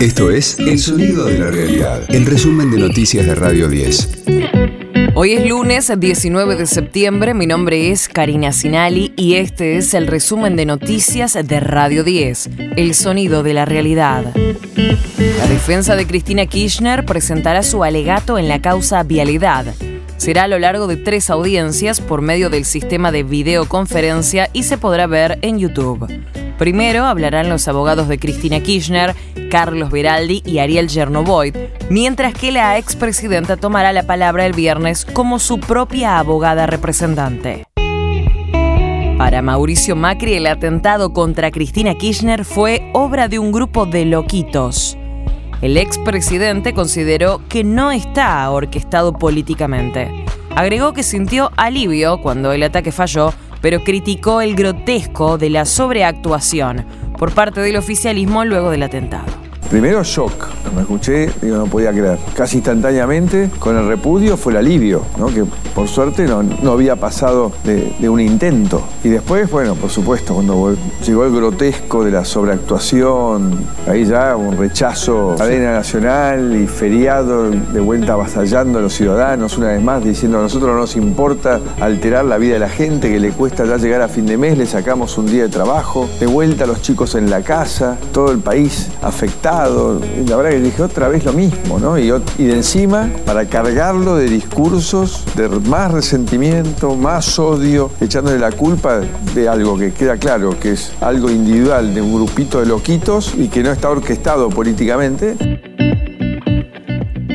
Esto es El Sonido de la Realidad, el resumen de noticias de Radio 10. Hoy es lunes 19 de septiembre, mi nombre es Karina Sinali y este es el resumen de noticias de Radio 10, El Sonido de la Realidad. La defensa de Cristina Kirchner presentará su alegato en la causa Vialidad. Será a lo largo de tres audiencias por medio del sistema de videoconferencia y se podrá ver en YouTube. Primero hablarán los abogados de Cristina Kirchner, Carlos Beraldi y Ariel Chernovoid, mientras que la expresidenta tomará la palabra el viernes como su propia abogada representante. Para Mauricio Macri, el atentado contra Cristina Kirchner fue obra de un grupo de loquitos. El expresidente consideró que no está orquestado políticamente. Agregó que sintió alivio cuando el ataque falló pero criticó el grotesco de la sobreactuación por parte del oficialismo luego del atentado. Primero shock, me escuché, digo, no podía creer. Casi instantáneamente, con el repudio fue el alivio, ¿no? que por suerte no, no había pasado de, un intento. Y después, bueno, por supuesto, cuando llegó el grotesco de la sobreactuación, ahí ya un rechazo cadena nacional y feriado de vuelta avasallando a los ciudadanos, una vez más diciendo a nosotros no nos importa alterar la vida de la gente, que le cuesta ya llegar a fin de mes, le sacamos un día de trabajo, de vuelta a los chicos en la casa, todo el país afectado la verdad que dije otra vez lo mismo, ¿no? Y, y de encima, para cargarlo de discursos de más resentimiento, más odio, echándole la culpa de algo que queda claro, que es algo individual de un grupito de loquitos y que no está orquestado políticamente.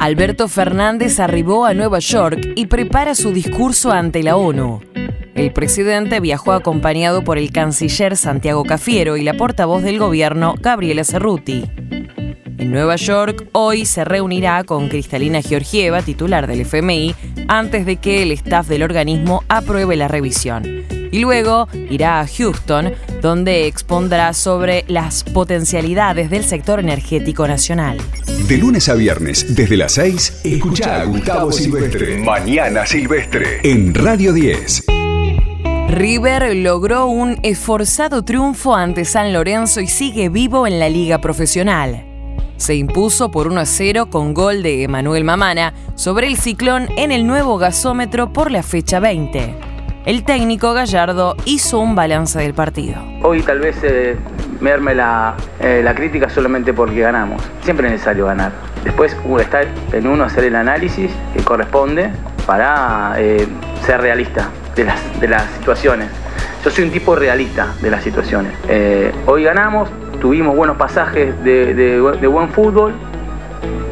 Alberto Fernández arribó a Nueva York y prepara su discurso ante la ONU. El presidente viajó acompañado por el canciller Santiago Cafiero y la portavoz del gobierno, Gabriela Cerruti. En Nueva York, hoy se reunirá con Cristalina Georgieva, titular del FMI, antes de que el staff del organismo apruebe la revisión. Y luego irá a Houston, donde expondrá sobre las potencialidades del sector energético nacional. De lunes a viernes, desde las 6, escucha a Gustavo Silvestre. Mañana Silvestre. En Radio 10. River logró un esforzado triunfo ante San Lorenzo y sigue vivo en la liga profesional se impuso por 1 a 0 con gol de Emanuel Mamana sobre el ciclón en el nuevo gasómetro por la fecha 20. El técnico Gallardo hizo un balance del partido. Hoy tal vez eh, me arme eh, la, crítica solamente porque ganamos. Siempre es necesario ganar. Después uh, está en uno hacer el análisis que corresponde para eh, ser realista de las, de las situaciones. Yo soy un tipo realista de las situaciones. hoy ganamos, tuvimos buenos pasajes de, buen fútbol,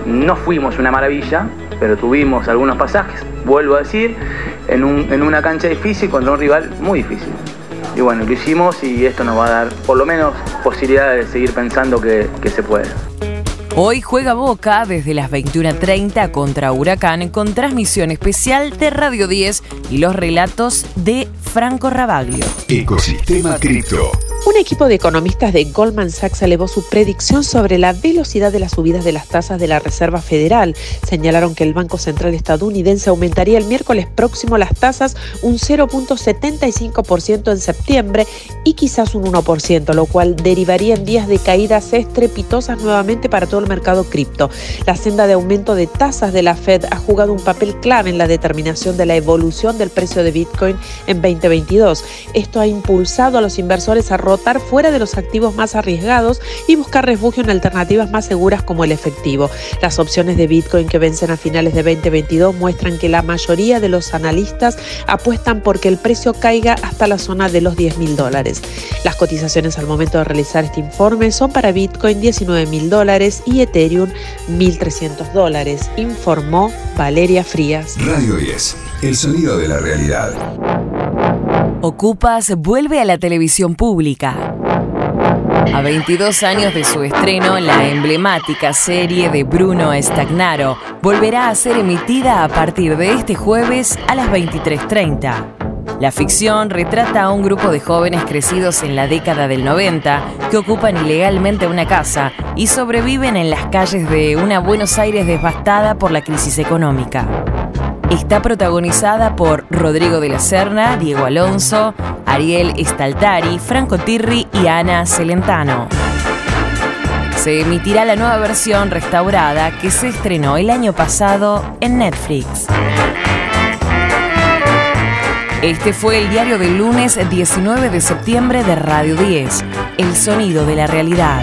no fuimos una maravilla, pero tuvimos algunos pasajes, vuelvo a decir, en, una cancha difícil contra un rival muy difícil. Y bueno, lo hicimos y esto nos va a dar por lo menos posibilidad de seguir pensando que, que se puede. Hoy juega Boca desde las 21.30 contra Huracán con transmisión especial de Radio 10 y los relatos de Franco Rabaglio. Ecosistema Cripto. Un equipo de economistas de Goldman Sachs elevó su predicción sobre la velocidad de las subidas de las tasas de la Reserva Federal. Señalaron que el Banco Central estadounidense aumentaría el miércoles próximo las tasas un 0.75% en septiembre y quizás un 1%, lo cual derivaría en días de caídas estrepitosas nuevamente para todo el mercado cripto. La senda de aumento de tasas de la Fed ha jugado un papel clave en la determinación de la evolución del precio de Bitcoin en 2022. Esto ha impulsado a los inversores a fuera de los activos más arriesgados y buscar refugio en alternativas más seguras como el efectivo. Las opciones de Bitcoin que vencen a finales de 2022 muestran que la mayoría de los analistas apuestan porque el precio caiga hasta la zona de los 10 mil dólares. Las cotizaciones al momento de realizar este informe son para Bitcoin 19 mil dólares y Ethereum 1.300 dólares, informó Valeria Frías. Radio 10, el sonido de la realidad. Ocupas vuelve a la televisión pública. A 22 años de su estreno, la emblemática serie de Bruno Stagnaro volverá a ser emitida a partir de este jueves a las 23.30. La ficción retrata a un grupo de jóvenes crecidos en la década del 90 que ocupan ilegalmente una casa y sobreviven en las calles de una Buenos Aires devastada por la crisis económica. Está protagonizada por Rodrigo de la Serna, Diego Alonso, Ariel Staltari, Franco Tirri y Ana Celentano. se emitirá la nueva versión restaurada que se estrenó el año pasado en Netflix. Este fue el diario del lunes 19 de septiembre de Radio 10, El sonido de la realidad.